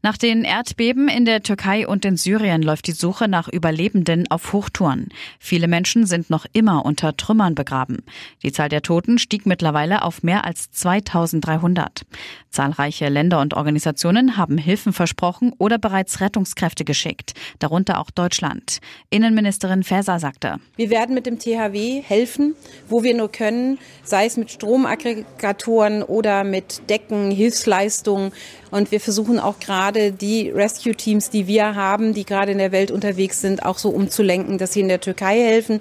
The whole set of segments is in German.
Nach den Erdbeben in der Türkei und in Syrien läuft die Suche nach Überlebenden auf Hochtouren. Viele Menschen sind noch immer unter Trümmern begraben. Die Zahl der Toten stieg mittlerweile auf mehr als 2300. Zahlreiche Länder und Organisationen haben Hilfen versprochen oder bereits Rettungskräfte geschickt, darunter auch Deutschland. Innenministerin Faeser sagte, Wir werden mit dem THW helfen, wo wir nur können, sei es mit Stromaggregatoren oder mit Decken, Hilfsleistungen. Und wir versuchen auch gerade die Rescue-Teams, die wir haben, die gerade in der Welt unterwegs sind, auch so umzulenken, dass sie in der Türkei helfen.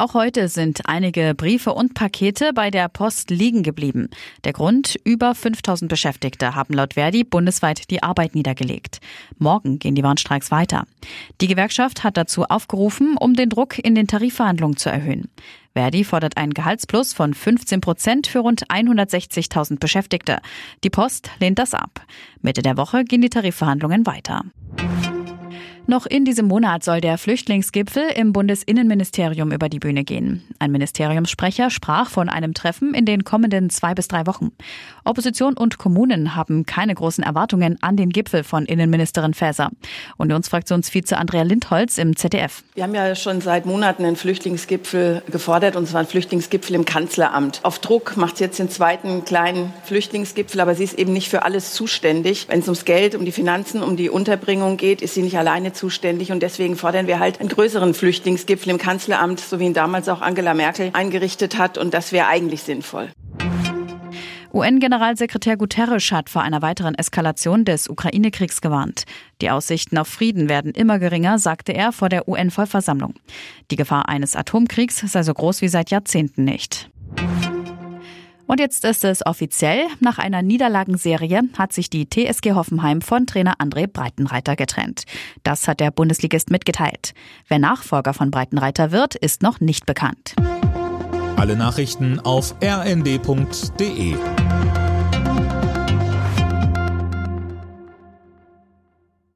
Auch heute sind einige Briefe und Pakete bei der Post liegen geblieben. Der Grund, über 5000 Beschäftigte haben laut Verdi bundesweit die Arbeit niedergelegt. Morgen gehen die Warnstreiks weiter. Die Gewerkschaft hat dazu aufgerufen, um den Druck in den Tarifverhandlungen zu erhöhen. Verdi fordert einen Gehaltsplus von 15 Prozent für rund 160.000 Beschäftigte. Die Post lehnt das ab. Mitte der Woche gehen die Tarifverhandlungen weiter. Noch in diesem Monat soll der Flüchtlingsgipfel im Bundesinnenministerium über die Bühne gehen. Ein Ministeriumssprecher sprach von einem Treffen in den kommenden zwei bis drei Wochen. Opposition und Kommunen haben keine großen Erwartungen an den Gipfel von Innenministerin Faeser. Unionsfraktionsvize Andrea Lindholz im ZDF. Wir haben ja schon seit Monaten einen Flüchtlingsgipfel gefordert, und zwar einen Flüchtlingsgipfel im Kanzleramt. Auf Druck macht sie jetzt den zweiten kleinen Flüchtlingsgipfel, aber sie ist eben nicht für alles zuständig. Wenn es ums Geld, um die Finanzen, um die Unterbringung geht, ist sie nicht alleine zuständig. Und deswegen fordern wir halt einen größeren Flüchtlingsgipfel im Kanzleramt, so wie ihn damals auch Angela Merkel eingerichtet hat. Und das wäre eigentlich sinnvoll. UN-Generalsekretär Guterres hat vor einer weiteren Eskalation des Ukraine-Kriegs gewarnt. Die Aussichten auf Frieden werden immer geringer, sagte er vor der UN-Vollversammlung. Die Gefahr eines Atomkriegs sei so groß wie seit Jahrzehnten nicht. Und jetzt ist es offiziell. Nach einer Niederlagenserie hat sich die TSG Hoffenheim von Trainer André Breitenreiter getrennt. Das hat der Bundesligist mitgeteilt. Wer Nachfolger von Breitenreiter wird, ist noch nicht bekannt. Alle Nachrichten auf rnd.de